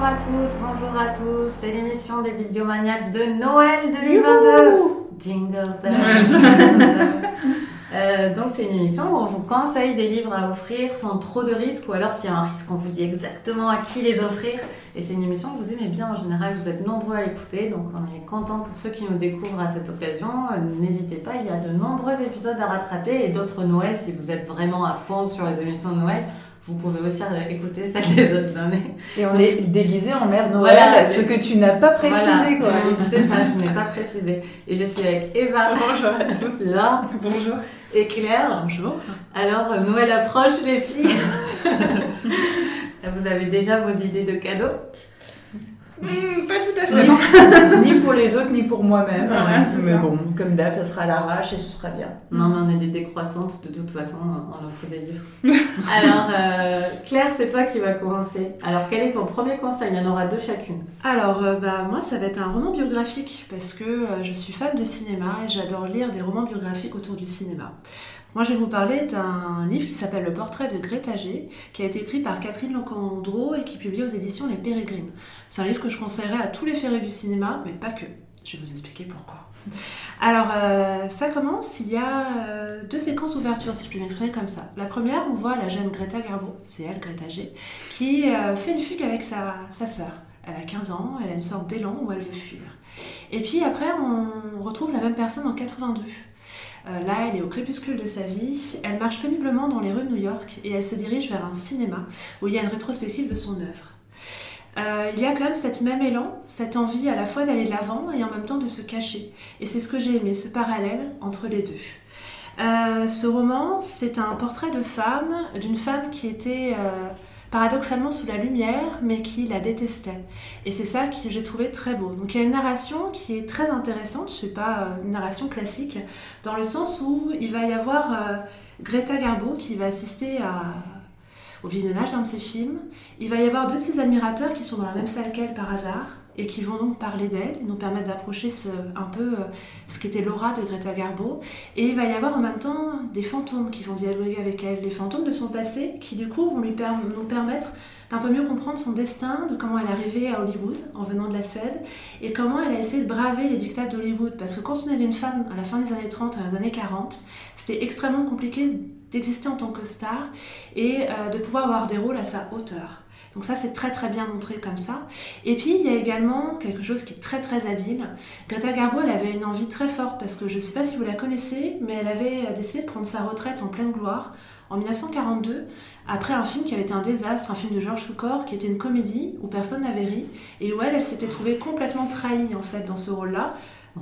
Bonjour à toutes, bonjour à tous. C'est l'émission des Bibliomaniacs de Noël 2022. Jingle bells. Euh, donc c'est une émission où on vous conseille des livres à offrir sans trop de risques ou alors s'il y a un risque on vous dit exactement à qui les offrir et c'est une émission que vous aimez bien en général, vous êtes nombreux à l'écouter donc on est content pour ceux qui nous découvrent à cette occasion. Euh, N'hésitez pas, il y a de nombreux épisodes à rattraper et d'autres Noël si vous êtes vraiment à fond sur les émissions de Noël. Vous pouvez aussi écouter celles des autres années. Et on est déguisé en mère Noël, Voilà. ce que tu n'as pas précisé quoi. Voilà. C'est ça, je n'ai pas précisé. Et je suis avec Eva, Bonjour à tous. Laure Bonjour. et Claire. Bonjour. Alors, euh, Noël approche, les filles. Vous avez déjà vos idées de cadeaux? Hmm, pas tout à fait. Ni, ni pour les autres, ni pour moi-même. Voilà, Mais ça. bon, comme d'hab, ça sera à l'arrache et ce sera bien. Non, mais on est des décroissantes, de toute façon, on offre des livres. Alors, euh, Claire, c'est toi qui vas commencer. Alors, quel est ton premier conseil? Il y en aura deux chacune. Alors, euh, bah, moi, ça va être un roman biographique parce que euh, je suis fan de cinéma et j'adore lire des romans biographiques autour du cinéma. Moi, je vais vous parler d'un livre qui s'appelle Le portrait de Greta G, qui a été écrit par Catherine Locandro et qui est publié aux éditions Les Pérégrines. C'est un livre que je conseillerais à tous les férus du cinéma, mais pas que. Je vais vous expliquer pourquoi. Alors, euh, ça commence, il y a euh, deux séquences ouverture, si je peux m'exprimer comme ça. La première, on voit la jeune Greta Garbo, c'est elle, Greta G, qui euh, fait une fugue avec sa, sa sœur. Elle a 15 ans, elle a une sorte d'élan où elle veut fuir. Et puis après, on retrouve la même personne en 82. Euh, là, elle est au crépuscule de sa vie, elle marche péniblement dans les rues de New York et elle se dirige vers un cinéma où il y a une rétrospective de son œuvre. Euh, il y a quand même cet même élan, cette envie à la fois d'aller de l'avant et en même temps de se cacher. Et c'est ce que j'ai aimé, ce parallèle entre les deux. Euh, ce roman, c'est un portrait de femme, d'une femme qui était paradoxalement sous la lumière, mais qui la détestait. Et c'est ça que j'ai trouvé très beau. Donc il y a une narration qui est très intéressante, sais pas, euh, une narration classique, dans le sens où il va y avoir euh, Greta Garbo qui va assister au visionnage d'un de ses films. Il va y avoir deux de ses admirateurs qui sont dans la même salle qu'elle par hasard et qui vont donc parler d'elle nous permettre d'approcher un peu euh, ce qu'était l'aura de Greta Garbo. Et il va y avoir en même temps des fantômes qui vont dialoguer avec elle, des fantômes de son passé qui du coup vont lui nous permettre d'un peu mieux comprendre son destin, de comment elle est arrivée à Hollywood en venant de la Suède et comment elle a essayé de braver les dictats d'Hollywood. Parce que quand on est une femme à la fin des années 30, à les années 40, c'était extrêmement compliqué d'exister en tant que star et euh, de pouvoir avoir des rôles à sa hauteur. Donc ça, c'est très très bien montré comme ça. Et puis, il y a également quelque chose qui est très très habile. Greta Garbo, elle avait une envie très forte, parce que je ne sais pas si vous la connaissez, mais elle avait décidé de prendre sa retraite en pleine gloire en 1942, après un film qui avait été un désastre, un film de George Cukor, qui était une comédie où personne n'avait ri, et où elle, elle s'était trouvée complètement trahie en fait dans ce rôle-là.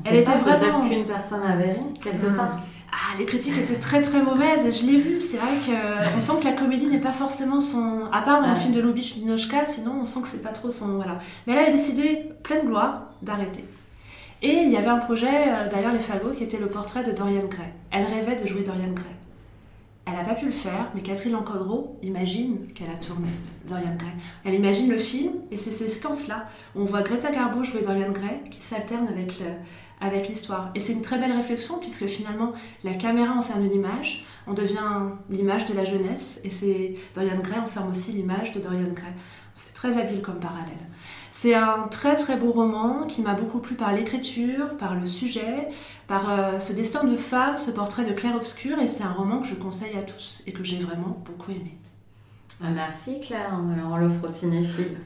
Elle était vraiment- Peut-être qu'une personne avait ri, quelque Mm. part. Ah, les critiques étaient très très mauvaises et je l'ai vu. C'est vrai qu'on sent que la comédie n'est pas forcément son. À part dans le film de Lubitsch Dinochka, sinon on sent que c'est pas trop son. Voilà. Mais elle avait décidé, pleine gloire, d'arrêter. Et il y avait un projet euh, derrière les fagots qui était le portrait de Dorian Gray. Elle rêvait de jouer Dorian Gray. Elle n'a pas pu le faire, mais Catherine Lancodreau imagine qu'elle a tourné Dorian Gray. Elle imagine le film et c'est ces séquences-là on voit Greta Garbo jouer Dorian Gray qui s'alterne avec l'histoire. Et c'est une très belle réflexion puisque finalement la caméra enferme une image, on devient l'image de la jeunesse et c'est Dorian Gray enferme aussi l'image de Dorian Gray. C'est très habile comme parallèle. C'est un très très beau roman qui m'a beaucoup plu par l'écriture, par le sujet, par euh, ce destin de femme, ce portrait de clair-obscur et c'est un roman que je conseille à tous et que j'ai vraiment beaucoup aimé. Ah, Merci Claire, on l'offre aux cinéphiles.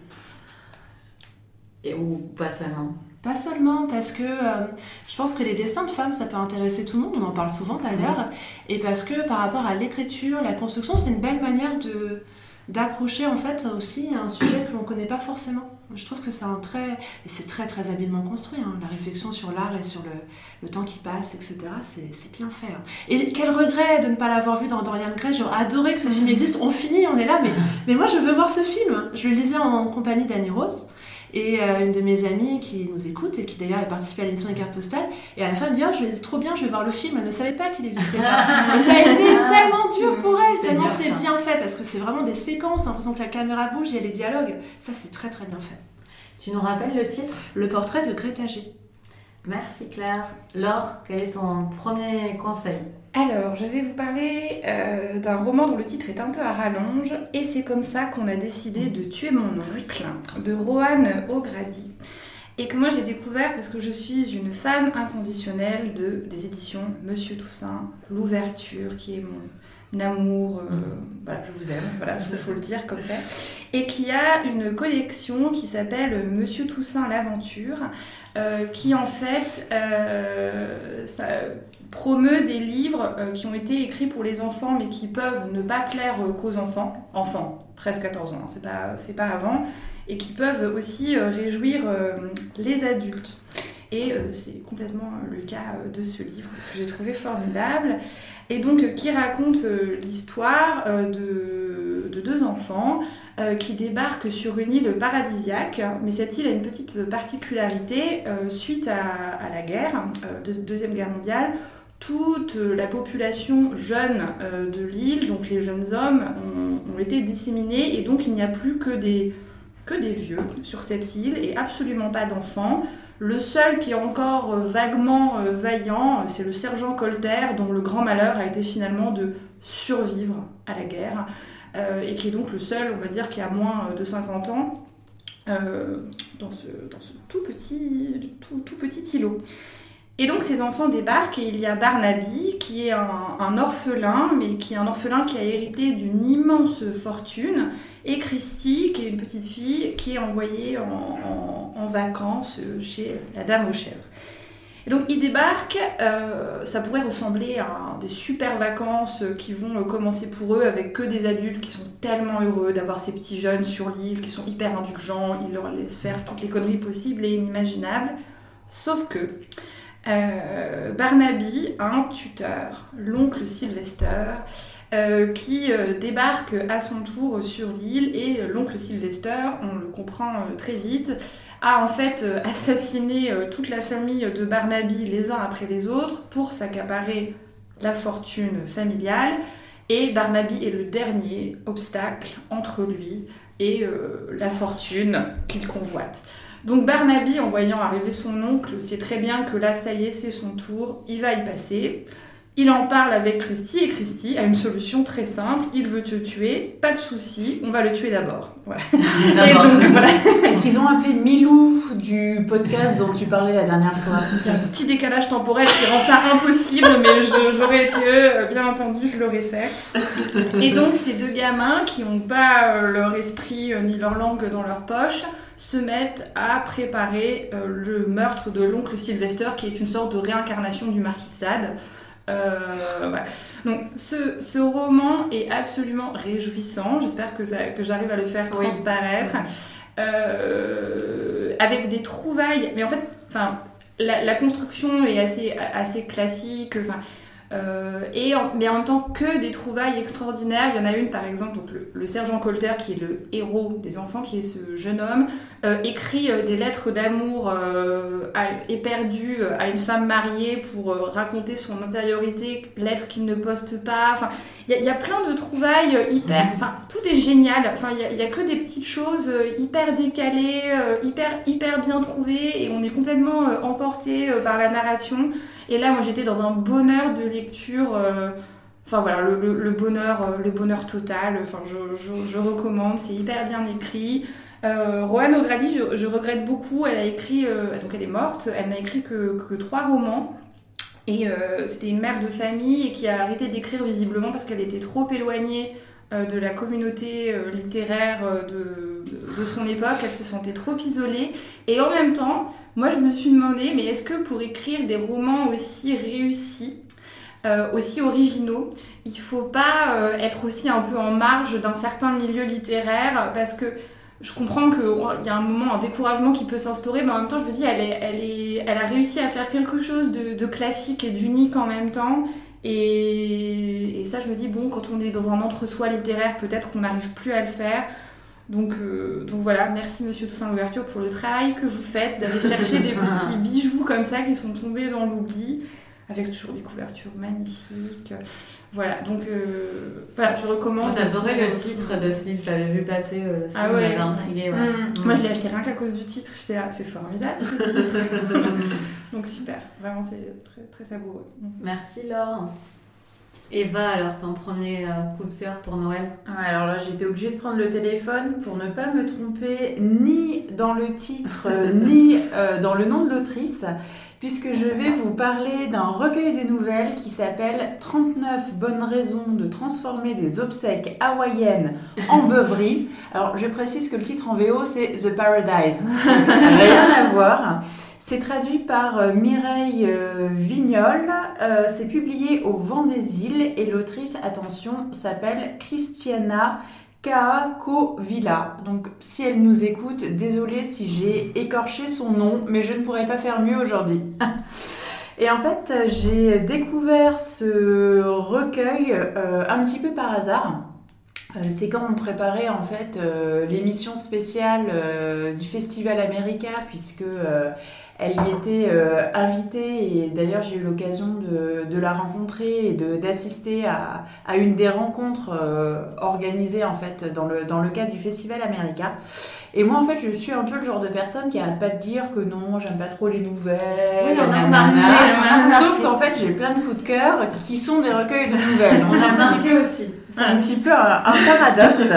Et ou pas seulement. Pas seulement parce que euh, je pense que les destins de femmes, ça peut intéresser tout le monde, on en parle souvent d'ailleurs, et parce que par rapport à l'écriture, la construction, c'est une belle manière de d'approcher en fait aussi un sujet que l'on connaît pas forcément. Je trouve que c'est un très et c'est très très habilement construit. hein. La réflexion sur l'art et sur le, le temps qui passe, etc. C'est c'est bien fait. hein. Et quel regret de ne pas l'avoir vu dans Dorian Gray. J'aurais adoré que ce film existe. On finit, on est là, mais mais moi je veux voir ce film. Je le lisais en compagnie d'Annie Rose. Et euh, une de mes amies qui nous écoute et qui d'ailleurs a participé à l'émission des cartes postales, et à la fin elle me dit Ah, je vais trop bien, je vais voir le film. Elle ne savait pas qu'il existait pas. Et ça a été tellement dur pour elle, tellement c'est bien fait parce que c'est vraiment des séquences, en l'impression que la caméra bouge, il y a les dialogues. Ça c'est très très bien fait. Tu nous rappelles le titre? Le portrait de Greta G. Merci Claire. Laure, quel est ton premier conseil? Alors, je vais vous parler euh, d'un roman dont le titre est un peu à rallonge, et c'est comme ça qu'on a décidé de tuer mon oncle, de Rohan O'Grady, et que moi j'ai découvert parce que je suis une fan inconditionnelle de, des éditions Monsieur Toussaint, l'ouverture qui est mon, amour, euh, mm. voilà, je vous aime, voilà, il faut le dire comme ça, et qui a une collection qui s'appelle Monsieur Toussaint l'aventure, euh, qui en fait euh, ça promeut des livres qui ont été écrits pour les enfants, mais qui peuvent ne pas plaire qu'aux enfants, enfants, 13-14 ans, hein, c'est pas, c'est pas avant, et qui peuvent aussi réjouir les adultes. Et c'est complètement le cas de ce livre que j'ai trouvé formidable et donc euh, qui raconte euh, l'histoire euh, de, de, deux enfants qui débarquent sur une île paradisiaque. Mais cette île a une petite particularité suite à, la guerre, de, Deuxième Guerre mondiale. Toute la population jeune de l'île, donc les jeunes hommes, ont, été disséminés et donc il n'y a plus que des vieux sur cette île et absolument pas d'enfants. Le seul qui est encore euh, vaguement euh, vaillant, euh, c'est le sergent Colter, dont le grand malheur a été finalement de survivre à la guerre, et qui est donc le seul, on va dire, qui a moins de 50 ans dans ce, tout, petit, tout petit îlot. Et donc ces enfants débarquent et il y a Barnaby qui est un, orphelin, mais qui est un orphelin qui a hérité d'une immense fortune, et Christy qui est une petite fille qui est envoyée en, vacances chez la Dame aux chèvres. Et donc ils débarquent, euh, ça pourrait ressembler à des super vacances qui vont commencer pour eux avec que des adultes qui sont tellement heureux d'avoir ces petits jeunes sur l'île, qui sont hyper indulgents, ils leur laissent faire toutes les conneries possibles et inimaginables. Sauf que Barnaby a un tuteur, l'oncle Sylvester, euh, qui euh, débarque à son tour sur l'île et l'oncle Sylvester, on le comprend très vite, a en fait assassiné toute la famille de Barnaby les uns après les autres pour s'accaparer la fortune familiale. Et Barnaby est le dernier obstacle entre lui et la fortune qu'il convoite. Donc Barnaby, en voyant arriver son oncle, sait très bien que là, ça y est, c'est son tour, il va y passer. Il en parle avec Christy et Christy a une solution très simple. Il veut te tuer, pas de souci, on va le tuer d'abord. Voilà. Est-ce qu'ils ont appelé Milou du podcast dont tu parlais la dernière fois Il y a un petit décalage temporel qui rend ça impossible, mais j'aurais été eux, bien entendu, je l'aurais fait. Et donc ces deux gamins qui n'ont pas euh, leur esprit euh, ni leur langue dans leur poche se mettent à préparer euh, le meurtre de l'oncle Sylvester, qui est une sorte de réincarnation du marquis de Sade. Euh, Donc ce, ce, roman est absolument réjouissant. J'espère que, que j'arrive à le faire transparaître. Euh, avec des trouvailles. Mais en fait, enfin, la, la, construction est assez, assez classique. Enfin, euh, et mais en même temps que des trouvailles extraordinaires. Il y en a une par exemple, donc le, sergent Colter qui est le héros des enfants, qui est ce jeune homme, écrit euh, des lettres d'amour éperdues à une femme mariée pour raconter son intériorité, lettres qu'il ne poste pas. Enfin, il y, a plein de trouvailles hyper. Enfin, tout est génial. Enfin, il y, a que des petites choses hyper décalées, hyper hyper bien trouvées, et on est complètement emporté par la narration. Et là, moi, j'étais dans un bonheur de lecture. Euh, enfin voilà, le, bonheur, euh, le bonheur total. Enfin, je, recommande. C'est hyper bien écrit. Euh, Roanne O'Grady, je, regrette beaucoup. Elle a écrit, euh, donc elle est morte. Elle n'a écrit que, trois romans. Et c'était une mère de famille et qui a arrêté d'écrire visiblement parce qu'elle était trop éloignée de la communauté littéraire de, son époque. Elle se sentait trop isolée. Et en même temps, moi, je me suis demandé, mais est-ce que pour écrire des romans aussi réussis, euh, aussi originaux, il faut pas euh, être aussi un peu en marge d'un certain milieu littéraire? Parce que je comprends qu'il y a un moment, un découragement qui peut s'instaurer, mais en même temps, je me dis, elle, est, elle, est, elle a réussi à faire quelque chose de, classique et d'unique en même temps. Et, et, ça, je me dis, bon, quand on est dans un entre-soi littéraire, peut-être qu'on n'arrive plus à le faire. Donc, euh, donc voilà, merci Monsieur Toussaint Louverture pour le travail que vous faites, d'aller chercher des petits bijoux comme ça qui sont tombés dans l'oubli. Avec toujours des couvertures magnifiques. Voilà, donc euh, voilà, je recommande. J'adorais le titre de ce livre, je l'avais vu passer, euh, ça ah ouais. m'avait intrigué. Ouais. Mmh. Moi, je l'ai acheté rien qu'à cause du titre, j'étais là, c'est formidable ce titre. donc super, vraiment, c'est très, très savoureux. Mmh. Merci Laure. Eva, alors ton premier euh, coup de cœur pour Noël? Ouais, Alors là, j'étais obligée de prendre le téléphone pour ne pas me tromper ni dans le titre, ni euh, dans le nom de l'autrice, puisque je vais vous parler d'un recueil de nouvelles qui s'appelle 39 bonnes raisons de transformer des obsèques hawaïennes en beuverie. Alors, je précise que le titre en VO, c'est The Paradise. Rien à voir. C'est traduit par euh, Mireille euh, Vignol. Euh, c'est publié au Vent des Îles et l'autrice, attention, s'appelle Christiana Kakovila. Donc, si elle nous écoute, désolée si j'ai écorché son nom, mais je ne pourrais pas faire mieux aujourd'hui. Et en fait, j'ai découvert ce recueil un petit peu par hasard. C'est quand on préparait en fait l'émission spéciale du Festival America, puisque elle y était euh, invitée et d'ailleurs j'ai eu l'occasion de, de, la rencontrer et d'assister à, à, une des rencontres euh, organisées en fait dans le, dans le cadre du Festival America. Et moi en fait je suis un peu le genre de personne qui arrête pas de dire que non j'aime pas trop les nouvelles, oui, on a sauf qu'en fait j'ai plein de coups de cœur qui sont des recueils de nouvelles. On a un petit peu aussi. C'est un petit peu un, un paradoxe.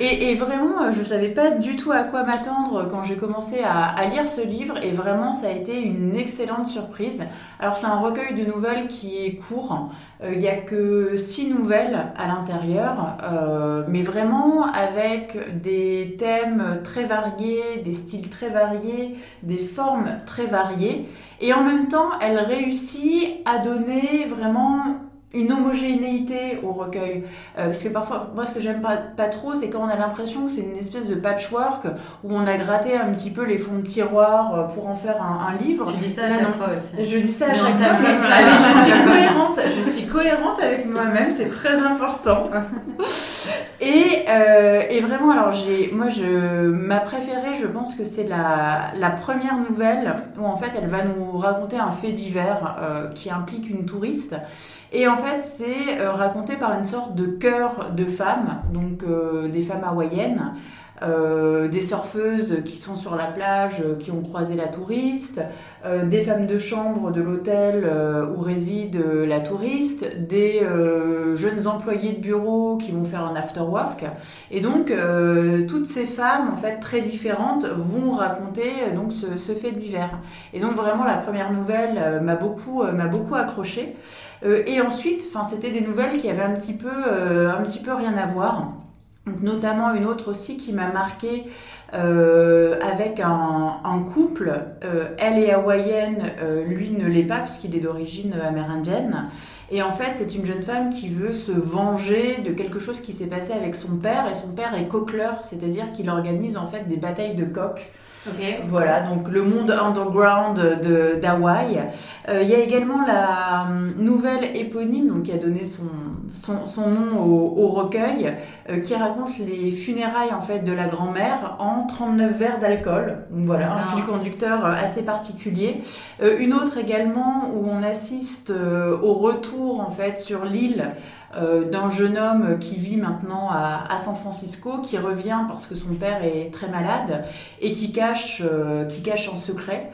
Et, vraiment, je savais pas du tout à quoi m'attendre quand j'ai commencé à, à, lire ce livre, et vraiment, ça a été une excellente surprise. Alors, c'est un recueil de nouvelles qui est court. Euh, il n'y a que six nouvelles à l'intérieur, euh, mais vraiment avec des thèmes très variés, des styles très variés, des formes très variées. Et en même temps, elle réussit à donner vraiment une homogénéité au recueil. Euh, parce que parfois, moi, ce que j'aime pas, pas trop, c'est quand on a l'impression que c'est une espèce de patchwork où on a gratté un petit peu les fonds de tiroir euh, pour en faire un, un livre. Tu dis ça à chaque fois aussi. Je dis ça à chaque fois. Mais, je suis cohérente. Je suis cohérente avec moi-même. C'est très important. et, euh, et vraiment, alors j'ai, moi, je, ma préférée, je pense que c'est la, la première nouvelle où en fait, elle va nous raconter un fait divers euh, qui implique une touriste. Et en fait, c'est euh, raconté par une sorte de chœur de femmes, donc des femmes hawaïennes, euh, des surfeuses qui sont sur la plage, euh, qui ont croisé la touriste, euh, des femmes de chambre de l'hôtel où réside la touriste, des jeunes employés de bureau qui vont faire un after work. Et donc, toutes ces femmes, en fait, très différentes, vont raconter donc ce, fait divers. Et donc, vraiment, la première nouvelle m'a beaucoup, m'a beaucoup accroché. et ensuite, c'était des nouvelles qui avaient un petit peu, un petit peu rien à voir. Notamment une autre aussi qui m'a marqué euh, avec un, un couple. Euh, elle est hawaïenne, euh, lui ne l'est pas puisqu'il est d'origine amérindienne. Et en fait, c'est une jeune femme qui veut se venger de quelque chose qui s'est passé avec son père. Et son père est coqueleur, c'est-à-dire qu'il organise en fait des batailles de coqs. Okay. Voilà, donc le monde underground de d'Hawaï. Euh, il y a également la um, nouvelle éponyme, donc qui a donné son, son, son nom au, au recueil, euh, qui raconte les funérailles en fait de la grand-mère en 39 verres d'alcool. Voilà, un fil conducteur assez particulier. Euh, une autre également où on assiste euh, au retour en fait sur l'île euh, d'un jeune homme qui vit maintenant à, San Francisco, qui revient parce que son père est très malade et qui cache, euh, qui cache en secret.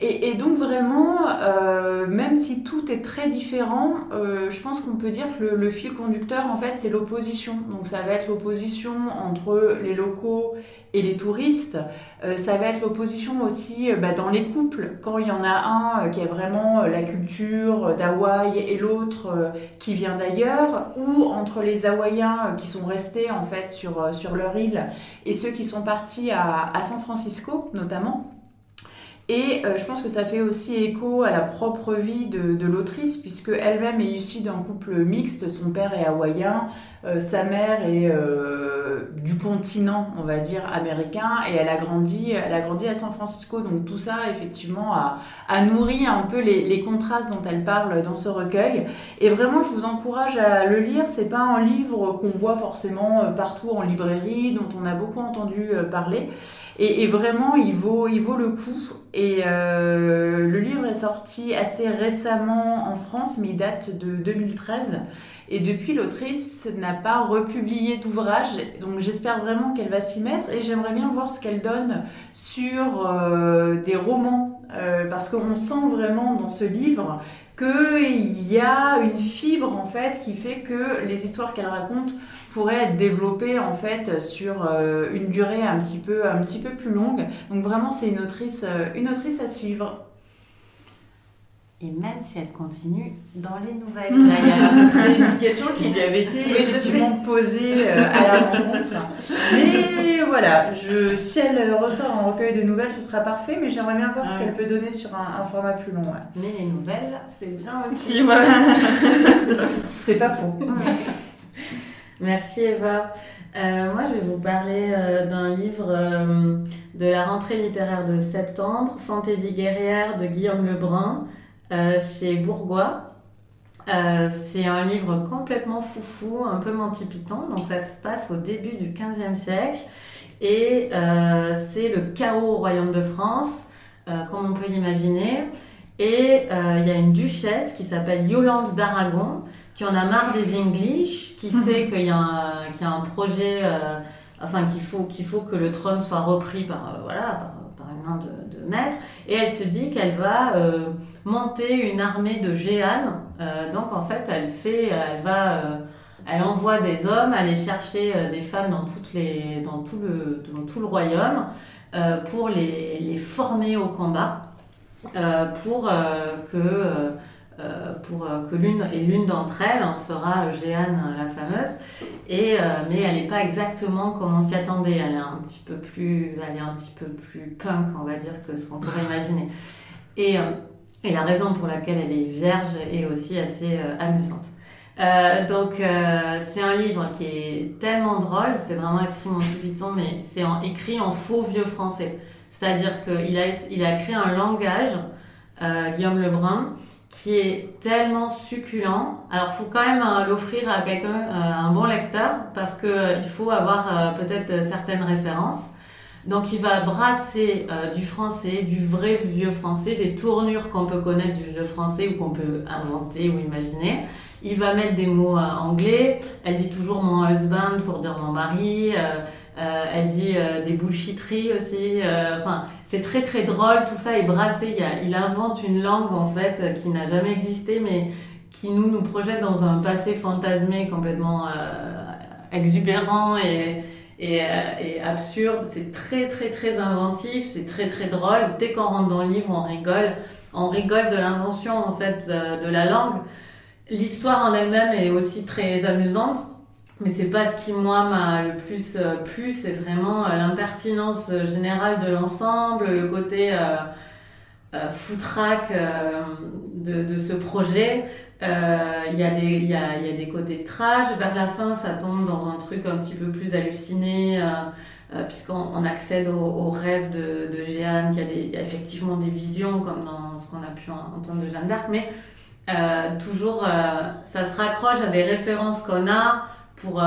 Et, donc vraiment, euh, même si tout est très différent, euh, je pense qu'on peut dire que le, le, fil conducteur, en fait, c'est l'opposition. Donc ça va être l'opposition entre les locaux et les touristes. Euh, ça va être l'opposition aussi bah, dans les couples, quand il y en a un qui a vraiment la culture d'Hawaï et l'autre qui vient d'ailleurs, ou entre les Hawaïens qui sont restés en fait sur, sur leur île et ceux qui sont partis à, à San Francisco notamment. Et euh, je pense que ça fait aussi écho à la propre vie de, l'autrice, puisque elle-même est issue d'un couple mixte. Son père est hawaïen, euh, sa mère est euh, du continent, on va dire, américain, et elle a grandi, elle a grandi à San Francisco. Donc tout ça, effectivement, a, nourri un peu les, contrastes dont elle parle dans ce recueil. Et vraiment, je vous encourage à le lire. C'est pas un livre qu'on voit forcément partout en librairie, dont on a beaucoup entendu parler. Et, vraiment, il vaut, il vaut le coup. Et le livre est sorti assez récemment en France, mais il date de 2013. Et depuis, l'autrice n'a pas republié d'ouvrage. Donc j'espère vraiment qu'elle va s'y mettre. Et j'aimerais bien voir ce qu'elle donne sur euh, des romans. Euh, parce qu'on sent vraiment dans ce livre qu'il y a une fibre en fait qui fait que les histoires qu'elle raconte pourraient être développées en fait sur euh, une durée un petit peu un petit peu plus longue. Donc vraiment c'est une autrice une autrice à suivre et même si elle continue dans les nouvelles. C'est une question qui lui avait été effectivement posée euh, à la rencontre. Mais voilà, je, si elle ressort en recueil de nouvelles, ce sera parfait, mais j'aimerais bien voir ce qu'elle peut donner sur un, format plus long. Mais les nouvelles, c'est bien aussi. Voilà. c'est pas faux. Merci Eva. Euh, moi, je vais vous parler euh, d'un livre de la rentrée littéraire de septembre, Fantaisie guerrière de Guillaume Lebrun. Euh, chez Bourgois. Euh, c'est un livre complètement foufou, un peu Monty-Python, donc ça se passe au début du XVe siècle. Et euh, c'est le chaos au royaume de France, comme on peut l'imaginer. Et il y a une duchesse qui s'appelle Yolande d'Aragon, qui en a marre des English, qui sait qu'il y, a un projet, enfin qu'il faut, qu'il faut que le trône soit repris par, voilà, de, maître. Et elle se dit qu'elle va monter une armée de géanes. Euh, donc en fait, elle fait, elle va, euh, elle envoie des hommes aller chercher euh, des femmes dans toutes les, dans tout le, royaume pour les, former au combat, pour que pour que l'une et l'une d'entre elles hein, sera Jeanne la fameuse et mais elle n'est pas exactement comme on s'y attendait elle est un petit peu plus elle est un petit peu plus punk on va dire que ce qu'on pourrait imaginer et et la raison pour laquelle elle est vierge est aussi assez euh, amusante. Euh, donc euh, c'est un livre qui est tellement drôle, c'est vraiment esprit Monty Python, mais c'est écrit en faux vieux français. C'est-à-dire qu'il a, il a créé un langage, Guillaume Lebrun, qui est tellement succulent. Alors il faut quand même l'offrir à quelqu'un, un bon lecteur, parce qu'il faut avoir peut-être certaines références. Donc il va brasser euh, du français, du vrai vieux français, des tournures qu'on peut connaître du vieux français ou qu'on peut inventer ou imaginer. Il va mettre des mots euh, anglais. Elle dit toujours mon husband pour dire mon mari. Euh, elle dit des bullshitteries aussi. Enfin, c'est très très drôle. Tout ça est brassé. Il, invente une langue en fait qui n'a jamais existé, mais qui nous nous projette dans un passé fantasmé complètement exubérant et euh, et, absurde. C'est très très très inventif, c'est très très drôle. Dès qu'on rentre dans le livre, on rigole. On rigole de l'invention en fait euh, de la langue. L'histoire en elle-même est aussi très amusante, mais c'est pas ce qui moi m'a le plus euh, plu. C'est vraiment l'impertinence générale de l'ensemble, le côté euh, foutraque de, ce projet. Euh, il y, a des, y, a, y a des côtés trash. Vers la fin, ça tombe dans un truc un petit peu plus halluciné, euh, euh, puisqu'on accède aux rêves de, de Jeanne, qu'il y, y, a effectivement des visions, comme dans ce qu'on a pu entendre de Jeanne d'Arc, mais toujours, ça se raccroche à des références qu'on a pour,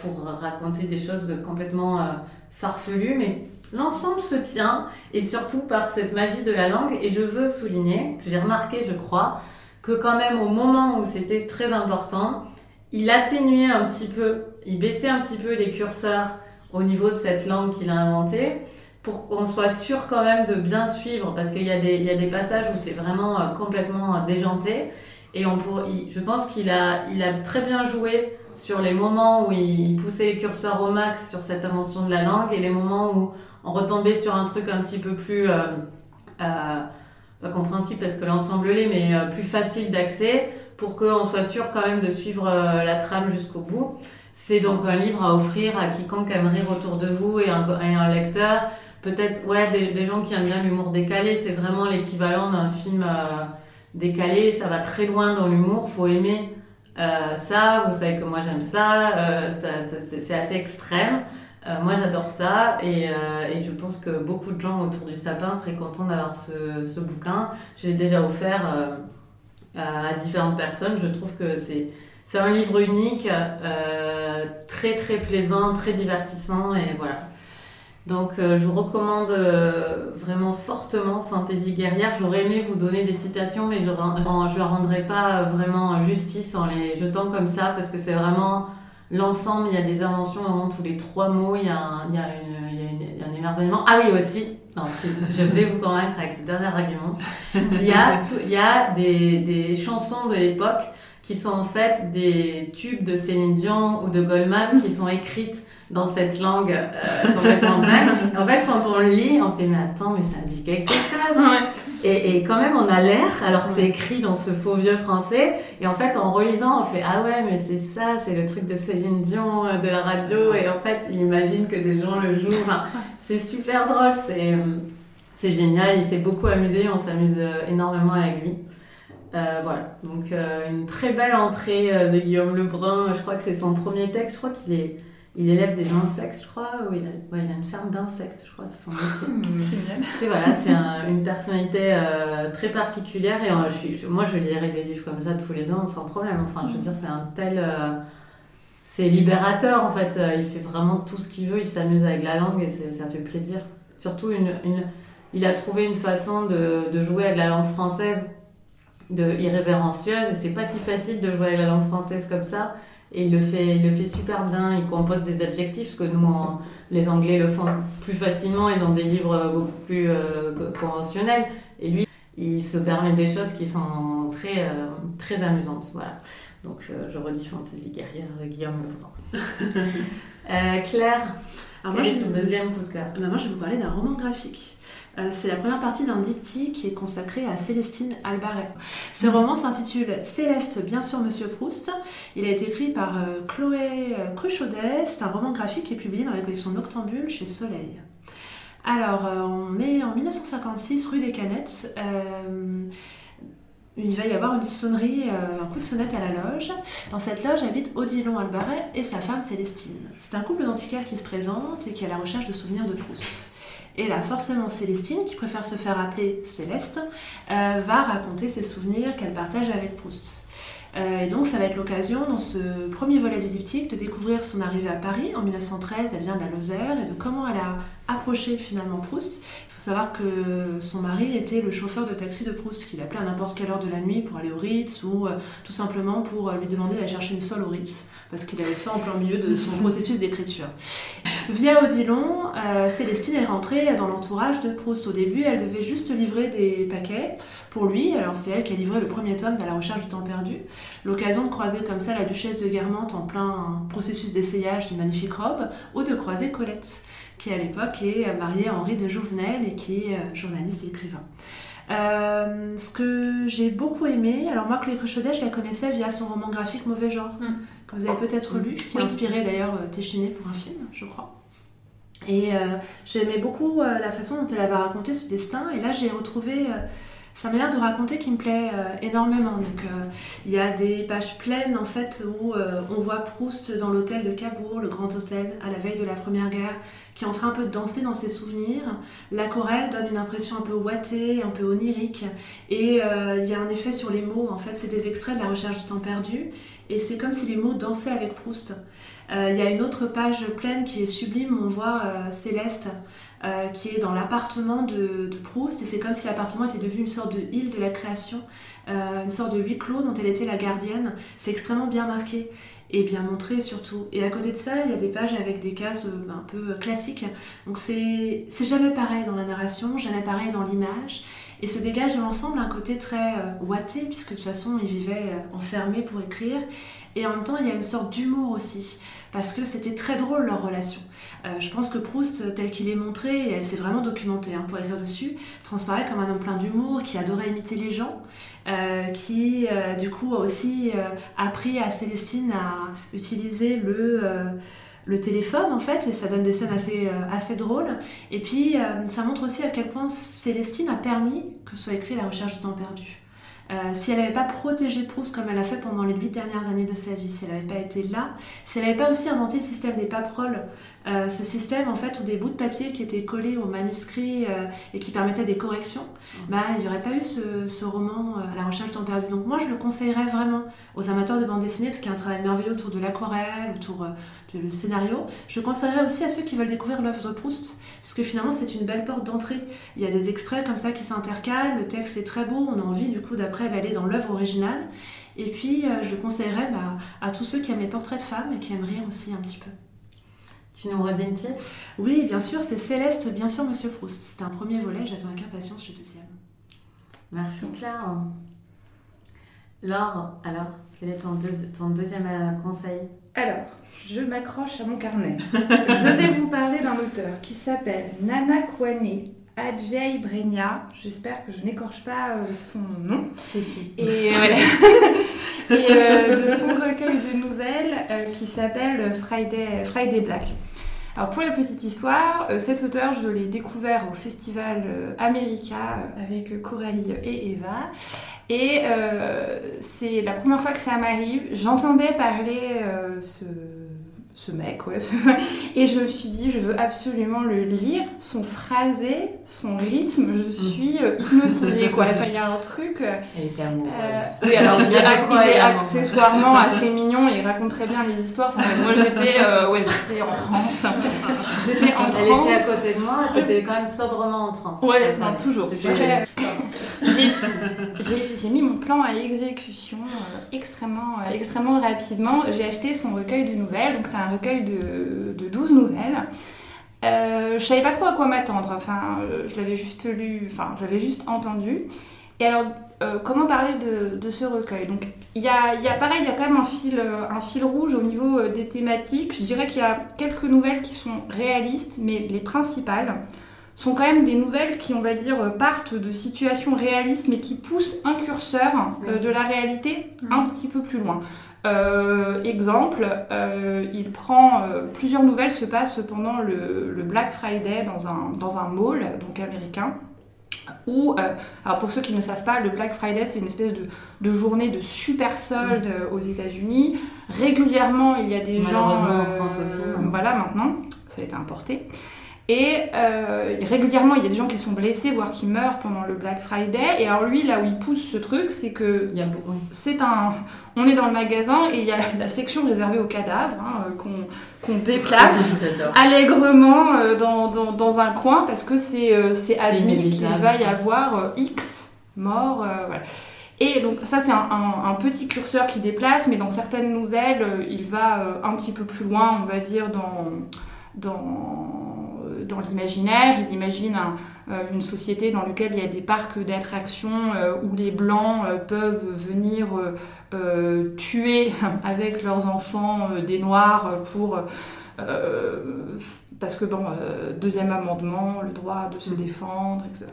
pour raconter des choses complètement farfelues, mais l'ensemble se tient, et surtout par cette magie de la langue. Et je veux souligner, que j'ai remarqué, je crois, que quand même au moment où c'était très important, il atténuait un petit peu, il baissait un petit peu les curseurs au niveau de cette langue qu'il a inventée pour qu'on soit sûr quand même de bien suivre parce qu'il y, a des, y a des passages où c'est vraiment euh, complètement euh, déjanté et on pour, je pense qu'il a, il a très bien joué sur les moments où il poussait les curseurs au max sur cette invention de la langue et les moments où on retombait sur un truc un petit peu plus euh, pas compréhensible parce que l'ensemble l'est, mais euh, plus facile d'accès pour qu'on soit sûr quand même de suivre euh, la trame jusqu'au bout. C'est donc un livre à offrir à quiconque aime rire autour de vous et un, un lecteur. Peut-être, ouais, des, gens qui aiment bien l'humour décalé, c'est vraiment l'équivalent d'un film euh, décalé. Ça va très loin dans l'humour, faut aimer ça. Vous savez que moi j'aime ça, ça c'est assez extrême. Euh, moi, j'adore ça et, euh, je pense que beaucoup de gens autour du sapin seraient contents d'avoir ce, ce, bouquin. Je l'ai déjà offert euh, à différentes personnes. Je trouve que c'est un livre unique, très très plaisant, très divertissant et voilà. Donc je vous recommande vraiment fortement Fantasy guerrière. J'aurais aimé vous donner des citations, mais je ne leur rendrai pas vraiment justice en les jetant comme ça, parce que c'est vraiment l'ensemble. Il y a des inventions vraiment tous les trois mots. Il y a un, il y a une, il y a un émerveillement. Ah oui aussi, non, je vais vous convaincre avec ce dernier argument. Il y a, il y a des, des chansons de l'époque qui sont en fait des tubes de Céline Dion ou de Goldman qui sont écrites dans cette langue euh, complètement dingue. En fait, quand on lit, on fait mais attends, mais ça me dit quelque chose. Et, et quand même, on a l'air, alors que c'est écrit dans ce faux vieux français. Et en fait, en relisant, on fait ah ouais, mais c'est ça, c'est le truc de Céline Dion euh, de la radio. Et en fait, il imagine que des gens le jouent. Enfin, c'est super drôle, c'est euh, c'est génial. Il s'est beaucoup amusé, on s'amuse énormément avec lui. Euh, voilà, donc une très belle entrée de Guillaume Lebrun. Je crois que c'est son premier texte. Je crois qu'il est, il élève des insectes, je crois. Ou il, a, il a une ferme d'insectes, je crois. C'est son métier. C'est voilà, c'est une personnalité très particulière. Et je suis, moi, je lirai des livres comme ça tous les ans sans problème. Enfin, je veux dire, c'est un tel, c'est libérateur en fait. Il fait vraiment tout ce qu'il veut. Il s'amuse avec la langue et ça fait plaisir. Surtout une, une, il a trouvé une façon de, de jouer avec la langue française de irrévérencieuse et c'est pas si facile de jouer avec la langue française comme ça et il le fait, il le fait super bien, il compose des adjectifs, ce que nous, les Anglais le font plus facilement et dans des livres beaucoup plus euh, conventionnels. Et lui, il se permet des choses qui sont très, euh, très amusantes. Voilà. Donc, euh, je redis Fantasy guerrière de Guillaume Lefranc. Claire, Alors moi, quel est ton deuxième coup de cœur? Bah, Moi, je vais vous parler d'un roman graphique. Euh, c'est la première partie d'un diptyque qui est consacré à Célestine Albaret. Ce roman s'intitule Céleste, bien sûr, Monsieur Proust. Il a été écrit par euh, Chloé euh, Cruchaudet. C'est un roman graphique qui est publié dans la collection Noctambule chez Soleil. Alors, on est en 1956, rue des Canettes. il va y avoir une sonnerie, un coup de sonnette à la loge. Dans cette loge habite Odilon Albaret et sa femme Célestine. C'est un couple d'antiquaires qui se présente et qui est à la recherche de souvenirs de Proust. Et là, forcément, Célestine, qui préfère se faire appeler Céleste, euh, va raconter ses souvenirs qu'elle partage avec Proust. Euh, et donc, ça va être l'occasion, dans ce premier volet du diptyque, de découvrir son arrivée à Paris en 1913. Elle vient de la Lozère et de comment elle a approché finalement Proust. Il faut savoir que son mari était le chauffeur de taxi de Proust, qu'il appelait à n'importe quelle heure de la nuit pour aller au Ritz ou euh, tout simplement pour lui demander d'aller chercher une sol au Ritz, parce qu'il avait fait en plein milieu de son processus d'écriture. Via Odilon, euh, Célestine est rentrée dans l'entourage de Proust. Au début, elle devait juste livrer des paquets pour lui. Alors c'est elle qui a livré le premier tome de La recherche du temps perdu. L'occasion de croiser comme ça la duchesse de Guermantes en plein processus d'essayage d'une magnifique robe, ou de croiser Colette, qui à l'époque est mariée à Henri de Jouvenel et qui est euh, journaliste et écrivain. Euh, ce que j'ai beaucoup aimé, alors moi, Chloé Cruchaudet, je la connaissais via son roman graphique Mauvais genre, mm. que vous avez peut-être lu, qui a inspiré d'ailleurs Téchiné pour un film, je crois. Et euh, j'aimais beaucoup euh, la façon dont elle avait raconté ce destin. Et là, j'ai retrouvé euh, sa manière de raconter qui me plaît énormément. Donc, il y a des pages pleines en fait où on voit Proust dans l'hôtel de Cabourg, le grand hôtel, à la veille de la Première Guerre, qui est en train un peu de danser dans ses souvenirs. L'aquarelle donne une impression un peu ouatée, un peu onirique. Et il y a un effet sur les mots. En fait, c'est des extraits de la recherche du temps perdu. Et c'est comme si les mots dansaient avec Proust. Euh, il y a une autre page pleine qui est sublime, on voit euh, Céleste euh, qui est dans l'appartement de, Proust, et c'est comme si l'appartement était devenu une sorte de île de la création, une sorte de huis clos dont elle était la gardienne. C'est extrêmement bien marqué et bien montré surtout. Et à côté de ça, il y a des pages avec des cases un peu classiques. Donc c'est jamais pareil dans la narration, jamais pareil dans l'image. Et se dégage de l'ensemble un côté très ouaté, puisque de toute façon, il vivait enfermé pour écrire. Et en même temps, il y a une sorte d'humour aussi parce que c'était très drôle leur relation. Euh, je pense que Proust, tel qu'il est montré, et elle s'est vraiment documentée hein, pour écrire dessus, transparaît comme un homme plein d'humour, qui adorait imiter les gens, euh, qui euh, du coup a aussi appris à Célestine à utiliser le le téléphone en fait et ça donne des scènes assez, assez drôles. Et puis ça montre aussi à quel point Célestine a permis que soit écrit La recherche du temps perdu. Euh, si elle n'avait pas protégé Proust comme elle a fait pendant les huit dernières années de sa vie, si elle n'avait pas été là, si elle n'avait pas aussi inventé le système des paperoles, euh, ce système en fait où des bouts de papier qui étaient collés au manuscrit euh, et qui permettaient des corrections, mmh. bah, il n'y aurait pas eu ce, ce roman La recherche temps perdu. Donc moi je le conseillerais vraiment aux amateurs de bande dessinée parce qu'il y a un travail merveilleux autour de l'aquarelle, autour du scénario. Je conseillerais aussi à ceux qui veulent découvrir l'œuvre de Proust parce que finalement c'est une belle porte d'entrée. Il y a des extraits comme ça qui s'intercalent, le texte est très beau, on a envie du coup d'après d'aller dans l'œuvre originale. Et puis je le conseillerais bah, à tous ceux qui aiment les portraits de femmes et qui aiment rire aussi un petit peu. Tu nous redis le titre Oui, bien sûr, c'est Céleste, bien sûr, Monsieur Proust. C'est un premier volet, j'attends avec impatience le deuxième. Merci Claire. Laure, alors, quel est ton, ton deuxième euh, conseil? Alors, je m'accroche à mon carnet. je vais vous parler d'un auteur qui s'appelle Nana Kwane Ajay Brenia. J'espère que je n'écorche pas euh, son nom. Si, si. Et, euh, de son recueil de nouvelles euh, qui s'appelle Friday, Friday Black. Alors pour la petite histoire, cet auteur, je l'ai découvert au festival America avec Coralie et Eva. Et c'est la première fois que ça m'arrive. J'entendais parler ce ce mec, ouais. Et je me suis dit, je veux absolument le lire, son phrasé, son rythme, je suis euh, hypnotisée, quoi. Enfin, il y a un truc. Euh, Elle était amoureuse. Euh, oui, alors il est, accessoirement assez mignon il raconte très bien les histoires. Enfin, moi j'étais ouais, j'étais en France. J'étais en Elle était à côté de moi, tu étais quand même sobrement en transe. Ouais, ça, toujours. J'ai mis mon plan à exécution extrêmement, extrêmement rapidement. J'ai acheté son recueil de nouvelles, donc c'est un recueil de, de 12 nouvelles. Euh, je savais pas trop à quoi m'attendre, enfin, je l'avais juste lu, enfin, j'avais juste entendu. Et alors, euh, comment parler de, de, ce recueil? Donc, il y a, y a, pareil, il y a quand même un fil, un fil rouge au niveau euh, des thématiques. Je dirais qu'il y a quelques nouvelles qui sont réalistes, mais les principales sont quand même des nouvelles qui, on va dire, partent de situations réalistes, mais qui poussent un curseur euh, de la réalité un petit peu plus loin. Euh, exemple, euh, il prend plusieurs nouvelles se passent pendant le, Black Friday dans un, dans un mall donc américain. Où, alors pour ceux qui ne savent pas, le Black Friday c'est une espèce de, de, journée de super solde aux États-Unis. Régulièrement, il y a des gens. en France aussi. Voilà, maintenant, ça a été importé. Et euh, régulièrement, il y a des gens qui sont blessés, voire qui meurent pendant le Black Friday. Et alors lui, là où il pousse ce truc, c'est que c'est un, on est dans le magasin et il y a la section réservée aux cadavres hein, euh, qu'on déplace allègrement euh, dans, dans, dans, un coin parce que c'est euh, c'est admis qu'il va y avoir X morts. voilà. Et donc ça c'est un, un, un, petit curseur qui déplace, mais dans certaines nouvelles, il va un petit peu plus loin, on va dire dans dans dans l'imaginaire. Il imagine euh, une société dans laquelle il y a des parcs d'attractions euh, où les blancs euh, peuvent venir tuer avec leurs enfants des noirs pour parce que bon deuxième amendement, le droit de se mm. défendre, etc.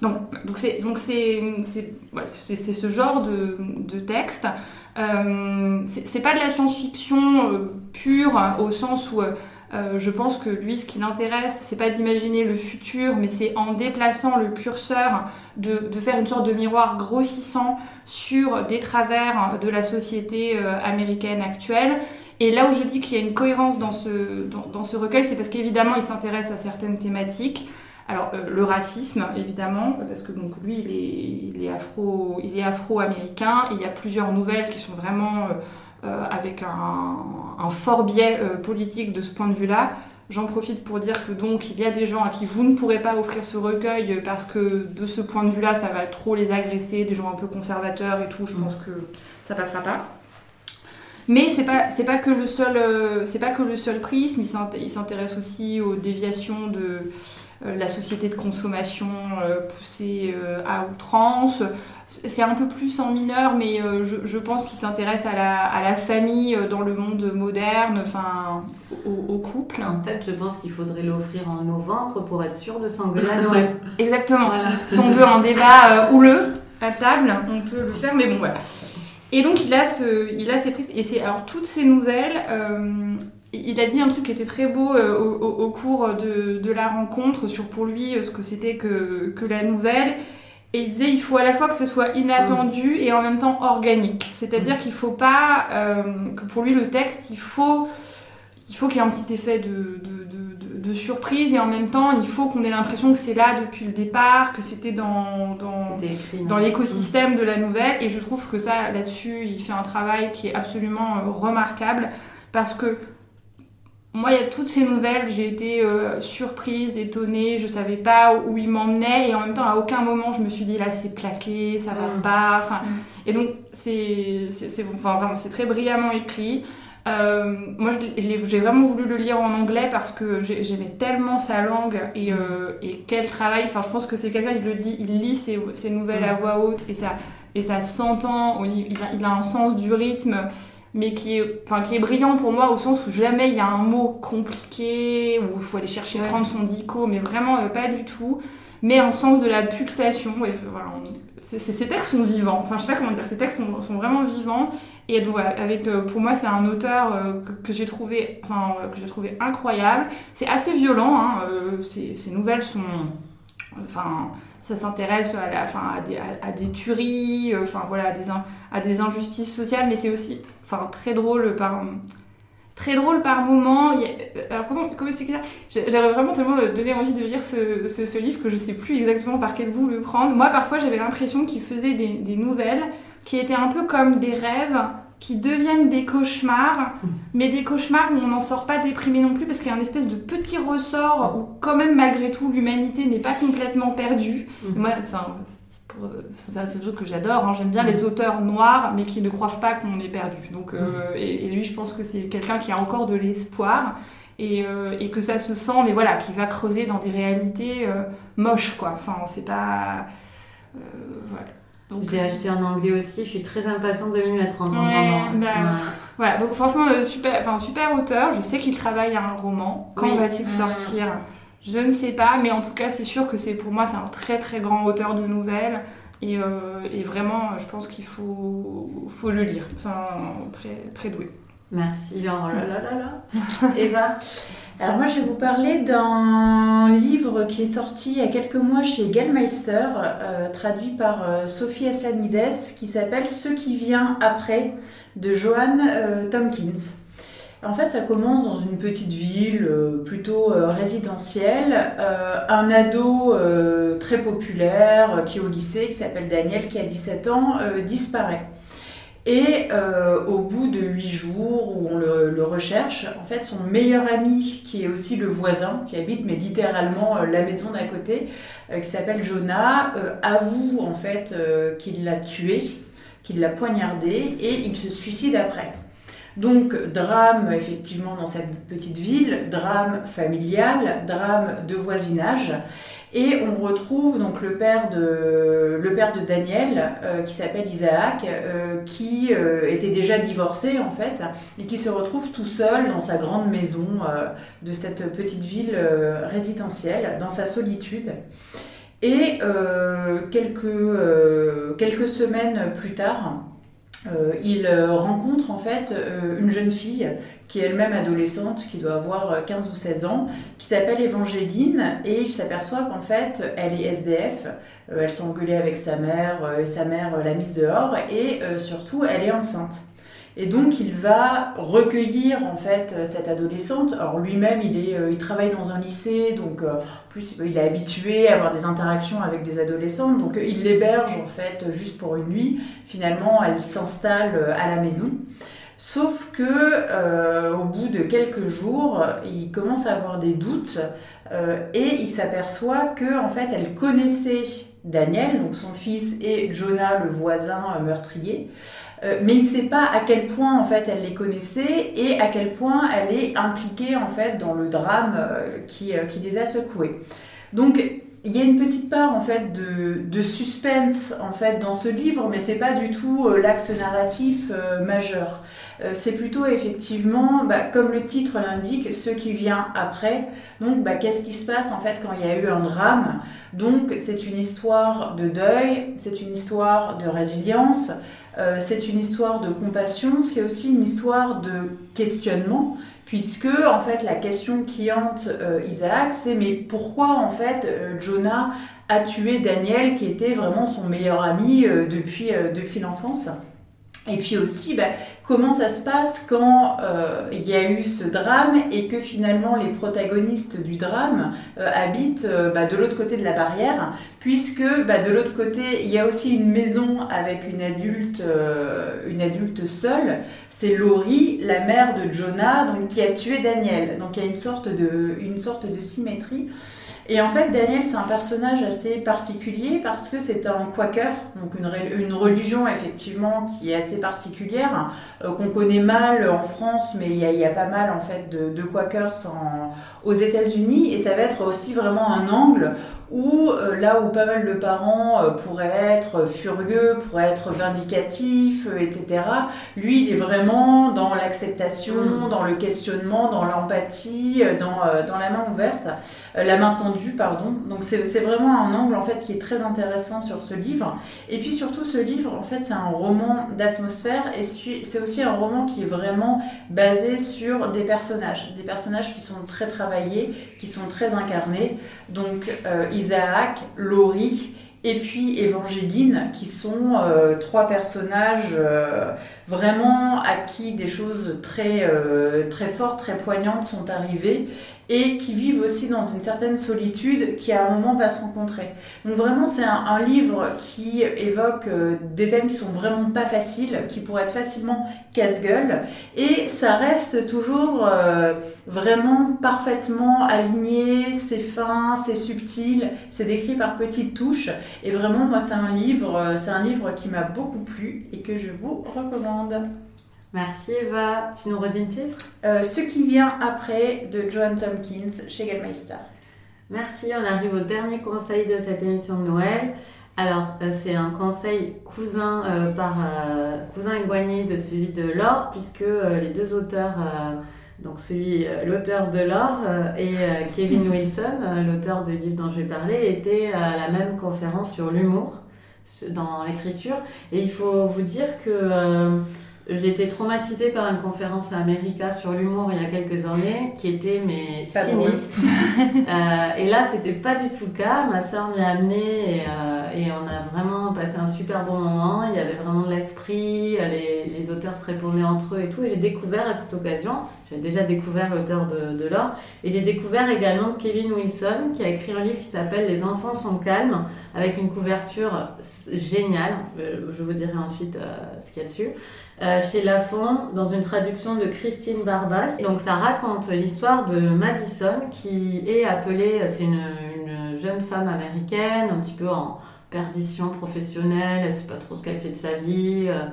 Donc, c'est donc c'est c'est ce genre de, de texte. Euh, c'est pas de la science-fiction pure au sens où euh, je pense que lui, ce qui l'intéresse, c'est pas d'imaginer le futur, mais c'est en déplaçant le curseur de, de, faire une sorte de miroir grossissant sur des travers de la société euh, américaine actuelle. Et là où je dis qu'il y a une cohérence dans ce, dans, ce recueil, c'est parce qu'évidemment, il s'intéresse à certaines thématiques. Alors euh, le racisme évidemment parce que donc lui il est, il est afro il est afro-américain il y a plusieurs nouvelles qui sont vraiment euh, avec un, fort biais euh, politique de ce point de vue-là. J'en profite pour dire que donc il y a des gens à qui vous ne pourrez pas offrir ce recueil parce que de ce point de vue-là, ça va trop les agresser, des gens un peu conservateurs et tout. Je pense que ça passera pas. Mais c'est pas c'est pas que le seul euh, c'est pas que le seul prisme. Il s'intéresse aussi aux déviations de la société de consommation poussée à outrance, c'est un peu plus en mineur, mais euh, je, pense qu'il s'intéresse à la, famille euh, dans le monde moderne, enfin, au, couple. En fait, je pense qu'il faudrait l'offrir en novembre pour être sûr de s'engueuler à Noël. Exactement. Si on veut un débat euh, houleux à table, on peut le faire, mais bon, voilà. Et donc, il a, ce, il a ses prises. Et c'est, alors, toutes ces nouvelles, il a dit un truc qui était très beau au, cours de, la rencontre sur pour lui ce que c'était que, que la nouvelle. Et il disait il faut à la fois que ce soit inattendu et en même temps organique. C'est-à-dire qu'il faut pas que pour lui le texte, il faut il faut qu'il y ait un petit effet de, de, surprise et en même temps il faut qu'on ait l'impression que c'est là depuis le départ, que c'était dans, dans, dans l'écosystème de la nouvelle. Et je trouve que ça là-dessus il fait un travail qui est absolument euh, remarquable parce que moi, il y a toutes ces nouvelles, j'ai été euh, surprise, étonnée, je savais pas où il m'emmenait et en même temps, à aucun moment, je me suis dit là, c'est plaqué, ça va mm. pas. Enfin, mm. et donc, c'est, c'est, enfin, c'est très brillamment écrit. Euh, moi, j'ai vraiment voulu le lire en anglais parce que j'aimais tellement sa langue et, euh, et quel travail. Enfin, je pense que c'est quelqu'un, il le dit, il lit ses, ses nouvelles à voix haute et ça, et ça s'entend. Il, il, a un sens du rythme, mais qui est, enfin, qui est brillant pour moi au sens où jamais il y a un mot compliqué où il faut aller chercher, prendre son dico, mais vraiment euh, pas du tout. Mais un sens de la pulsation. Et, voilà, ces textes sont vivants. Enfin, je sais pas comment dire. Ces textes sont, sont vraiment vivants et avec, euh, pour moi, c'est un auteur euh, que, j'ai trouvé, enfin, que trouvé incroyable. C'est assez violent. Hein, euh, ces, nouvelles sont, enfin, ça s'intéresse à, des, tueries, enfin voilà, à des, injustices sociales, mais c'est aussi, très drôle par très drôle par moment. Alors comment, comment expliquer ça? J'avais vraiment tellement donné envie de lire ce, livre que je sais plus exactement par quel bout le prendre. Moi, parfois, j'avais l'impression qu'il faisait des, nouvelles qui étaient un peu comme des rêves qui deviennent des cauchemars, mais des cauchemars où on n'en sort pas déprimé non plus parce qu'il y a un espèce de petit ressort où quand même malgré tout l'humanité n'est pas complètement perdue. Mm. Moi, c'est un truc que j'adore, hein. j'aime bien les auteurs noirs mais qui ne croient pas qu'on est perdu. Donc, euh, mm. et, lui, je pense que c'est quelqu'un qui a encore de l'espoir. Et, euh, et, que ça se sent, mais voilà, qui va creuser dans des réalités euh, moches, quoi. Enfin, c'est pas. voilà. Donc, je l'ai acheté en anglais aussi, je suis très impatiente de lui mettre en bah, Voilà, donc franchement, euh, super, enfin, super auteur. Je sais qu'il travaille à un roman. Quand va-t-il sortir? Je ne sais pas, mais en tout cas, c'est sûr que c'est pour moi, c'est un très très grand auteur de nouvelles. Et, euh, et vraiment, je pense qu'il faut, faut le lire. Enfin, très, très doué. Merci. Oh là là là là. Eva? Alors moi, je vais vous parler d'un livre qui est sorti il y a quelques mois chez Gellmeister, euh, traduit par euh, Sophie Aslanides, qui s'appelle Ce qui vient après, de Joanne euh, Tompkins. En fait, ça commence dans une petite ville plutôt résidentielle. un ado très populaire qui est au lycée, qui s'appelle Daniel, qui a 17 ans, disparaît. Et euh, au bout de huit jours où on le, recherche, en fait, son meilleur ami, qui est aussi le voisin, qui habite mais littéralement euh, la maison d'à côté, euh, qui s'appelle Jonah, avoue en fait qu'il l'a tué, qu'il l'a poignardé, et il se suicide après. Donc drame effectivement dans cette petite ville, drame familial, drame de voisinage. Et on retrouve donc le père de, le père de Daniel, euh, qui s'appelle Isaac, euh, qui euh, était déjà divorcé en fait, et qui se retrouve tout seul dans sa grande maison de cette petite ville résidentielle, dans sa solitude. Et quelques, quelques semaines plus tard, il rencontre en fait une jeune fille qui est elle-même adolescente, qui doit avoir 15 euh, ou 16 ans, qui s'appelle Évangéline, et il s'aperçoit qu'en fait, elle est SDF, euh, elle s'est engueulée avec sa mère, euh, et sa mère l'a mise dehors, et surtout, elle est enceinte. Et donc, il va recueillir en fait cette adolescente. Alors lui-même, il, est, il travaille dans un lycée, donc en plus, il est habitué à avoir des interactions avec des adolescentes. Donc, il l'héberge en fait juste pour une nuit. Finalement, elle s'installe à la maison. Sauf que euh, au bout de quelques jours, il commence à avoir des doutes euh, et il s'aperçoit que en fait, elle connaissait Daniel, donc son fils, et Jonah, le voisin euh, mais il ne sait pas à quel point en fait elle les connaissait et à quel point elle est impliquée en fait dans le drame qui, qui les a secoués. Donc il y a une petite part en fait de, suspense en fait dans ce livre, mais c'est pas du tout l'axe narratif majeur. Euh, c'est plutôt effectivement, bah, comme le titre l'indique, ce qui vient après. Donc, bah, qu'est-ce qui se passe en fait quand il y a eu un drame? Donc, c'est une histoire de deuil, c'est une histoire de résilience, c'est une histoire de compassion, c'est aussi une histoire de questionnement, puisque en fait la question qui hante Isaac, c'est mais pourquoi en fait Jonah a tué Daniel, qui était vraiment son meilleur ami depuis l'enfance? Et puis aussi, bah, comment ça se passe quand euh, il y a eu ce drame et que finalement les protagonistes du drame euh, habitent euh, bah, de l'autre côté de la barrière, puisque bah, de l'autre côté, il y a aussi une maison avec une adulte, seule. C'est Laurie, la mère de Jonah, qui a tué Daniel. Donc il y a une sorte de symétrie. Et en fait, Daniel, c'est un personnage assez particulier parce que c'est un quaker, donc une, une, religion effectivement qui est assez particulière, euh, qu'on connaît mal en France, mais il y, a pas mal en fait de, de quakers en, aux États-Unis. Et ça va être aussi vraiment un angle où euh, là où pas mal de parents euh, pourraient être furieux, pourraient être vindicatifs, euh, etc., lui, il est vraiment dans l'acceptation, mm. dans le questionnement, dans l'empathie, dans, dans la main ouverte, la main tendue, pardon. Donc c'est vraiment un angle en fait qui est très intéressant sur ce livre. Et puis surtout, ce livre, en fait, c'est un roman d'atmosphère et c'est aussi un roman qui est vraiment basé sur des personnages, des personnages qui sont très travaillés, qui sont très incarnés. Donc Isaac, Laurie et puis Évangéline, qui sont euh, trois personnages euh, vraiment à qui des choses très, euh, très fortes, très poignantes sont arrivées et qui vivent aussi dans une certaine solitude qui à un moment va se rencontrer. Donc vraiment c'est un, livre qui évoque euh, des thèmes qui sont vraiment pas faciles, qui pourraient être facilement casse-gueule et ça reste toujours euh, vraiment parfaitement aligné, c'est fin, c'est subtil, c'est décrit par petites touches et vraiment moi c'est un livre, euh, c'est un livre qui m'a beaucoup plu et que je vous recommande. Merci Eva. Tu nous redis le titre? Euh, Ce qui vient après de Joan Tompkins chez Gallmeister. Merci. On arrive au dernier conseil de cette émission de Noël. Alors, euh, c'est un conseil cousin euh, par cousin éloigné de celui de Laure, puisque les deux auteurs, donc celui, l'auteur de Laure et Kevin Wilson, l'auteur du livre dont je vais parler, étaient à la même conférence sur l'humour dans l'écriture. Et il faut vous dire que j'ai été traumatisée par une conférence à America sur l'humour il y a quelques années qui était mais sinistre. euh, et là, c'était pas du tout le cas. Ma soeur m'y a amenée et, euh, et, on a vraiment passé un super bon moment. Il y avait vraiment de l'esprit, les, les, auteurs se répondaient entre eux et tout. Et j'ai découvert à cette occasion, j'avais déjà découvert l'auteur de, de l'or, et j'ai découvert également Kevin Wilson qui a écrit un livre qui s'appelle Les enfants sont calmes avec une couverture géniale. Euh, je vous dirai ensuite euh, ce qu'il y a dessus. Euh, chez Lafon dans une traduction de Christine Barbas. donc ça raconte l'histoire de Madison qui est appelée, c'est une, une, jeune femme américaine, un petit peu en perdition professionnelle, elle ne sait pas trop ce qu'elle fait de sa vie. Euh,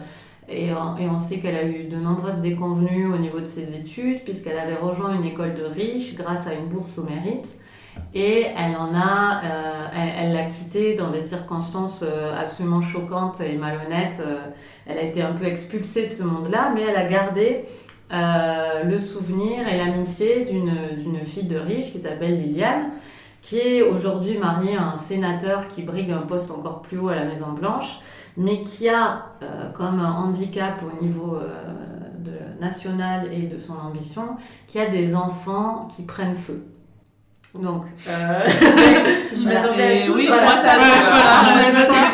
et, et, on sait qu'elle a eu de nombreuses déconvenues au niveau de ses études, puisqu'elle avait rejoint une école de riches grâce à une bourse au mérite. Et elle en a, euh, elle l'a quitté dans des circonstances euh, absolument choquantes et malhonnêtes. Euh, elle a été un peu expulsée de ce monde-là, mais elle a gardé le souvenir et l'amitié d'une fille de riche qui s'appelle Liliane, qui est aujourd'hui mariée à un sénateur qui brigue un poste encore plus haut à la Maison Blanche, mais qui a comme handicap au niveau de, national et de son ambition, qui a des enfants qui prennent feu. Donc, euh... je m'attendais à tout oui, voilà, ça.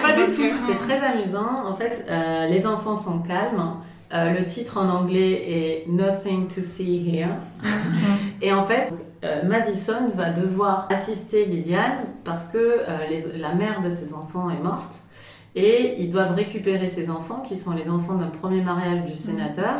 pas du tout. C'est très amusant. En fait, euh, les enfants sont calmes. Euh, le titre en anglais est Nothing to See Here. Et en fait, euh, Madison va devoir assister Liliane parce que euh, les, la mère de ses enfants est morte. Et ils doivent récupérer ces enfants, qui sont les enfants d'un premier mariage du sénateur.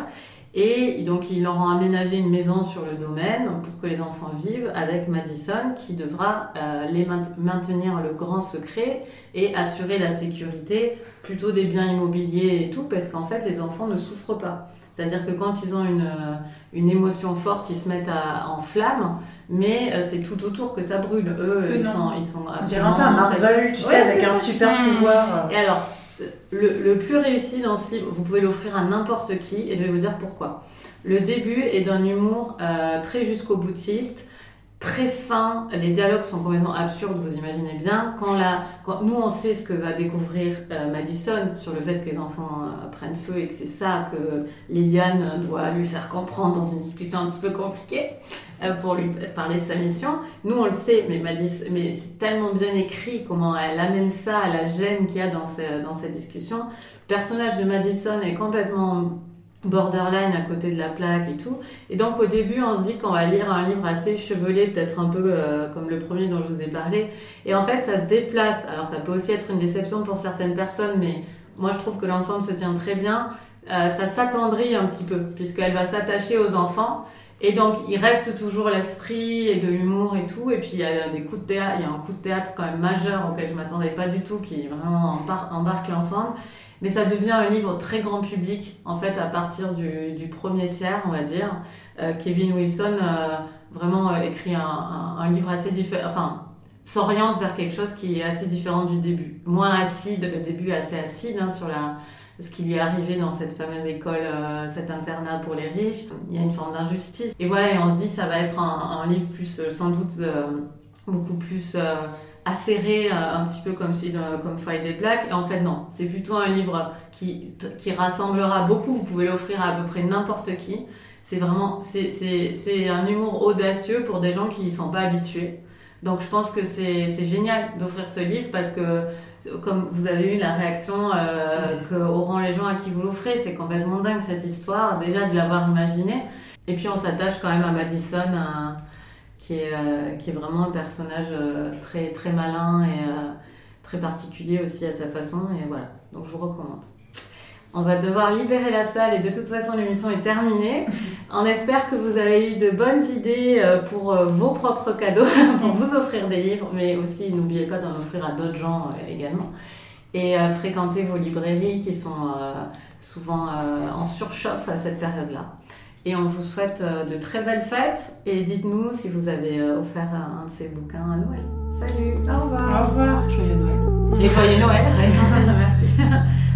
Et donc, ils leur ont aménagé une maison sur le domaine pour que les enfants vivent avec Madison qui devra euh, les maintenir le grand secret et assurer la sécurité plutôt des biens immobiliers et tout, parce qu'en fait, les enfants ne souffrent pas. C'est-à-dire que quand ils ont une, euh, une émotion forte, ils se mettent à, en flamme, mais euh, c'est tout autour que ça brûle. Eux, ils sont, ils sont absolument... un Marvel, tu sais, avec un super pouvoir. Et alors, le, plus réussi dans ce livre, vous pouvez l'offrir à n'importe qui, et je vais vous dire pourquoi. Le début est d'un humour euh, très jusqu'au boutiste, très fin. Les dialogues sont complètement absurdes, vous imaginez bien. Quand, la, quand nous, on sait ce que va découvrir euh, Madison sur le fait que les enfants euh, prennent feu et que c'est ça que Liliane doit lui faire comprendre dans une discussion un petit peu compliquée euh, pour lui parler de sa mission. Nous, on le sait, mais, Madison, mais c'est tellement bien écrit comment elle amène ça à la gêne qu'il y a dans, dans cette discussion. Le personnage de Madison est complètement borderline à côté de la plaque et tout. Et donc au début, on se dit qu'on va lire un livre assez chevelé, peut-être un peu euh, comme le premier dont je vous ai parlé. Et en fait, ça se déplace. Alors ça peut aussi être une déception pour certaines personnes, mais moi je trouve que l'ensemble se tient très bien. Euh, ça s'attendrit un petit peu, puisqu'elle va s'attacher aux enfants. Et donc, il reste toujours l'esprit et de l'humour et tout. Et puis, il y a des coups de théâtre, il y a un coup de théâtre quand même majeur auquel je m'attendais pas du tout, qui vraiment embarque l'ensemble. Mais ça devient un livre très grand public, en fait, à partir du, du premier tiers, on va dire. Euh, Kevin Wilson, euh, vraiment, euh, écrit un, un, livre assez différent, enfin, s'oriente vers quelque chose qui est assez différent du début. Moins acide, le début assez acide hein, sur la, ce qui lui est arrivé dans cette fameuse école, cet internat pour les riches. Il y a une forme d'injustice. Et voilà, et on se dit, ça va être un, un livre plus, sans doute, beaucoup plus acéré euh, un petit peu comme comme Friday Black. Et en fait non c'est plutôt un livre qui, qui rassemblera beaucoup. Vous pouvez l'offrir à à peu près n'importe qui. C'est vraiment c'est un humour audacieux pour des gens qui n'y sont pas habitués. Donc je pense que c'est génial d'offrir ce livre parce que comme vous avez eu la réaction euh, qu'auront les gens à qui vous l'offrez c'est complètement dingue cette histoire. Déjà de l'avoir imaginé. Et puis on s'attache quand même à Madison à, qui est, euh, qui est vraiment un personnage euh, très, très malin et euh, très particulier aussi à sa façon. Et voilà, donc je vous recommande. On va devoir libérer la salle et de toute façon l'émission est terminée. On espère que vous avez eu de bonnes idées pour vos propres cadeaux, pour vous offrir des livres, mais aussi n'oubliez pas d'en offrir à d'autres gens également. Et fréquentez vos librairies qui sont souvent en surchauffe à cette période-là. Et on vous souhaite euh, de très belles fêtes et dites-nous si vous avez euh, offert un de ces bouquins à Noël. Salut, au revoir. Au revoir. Joyeux Noël. Et joyeux Noël,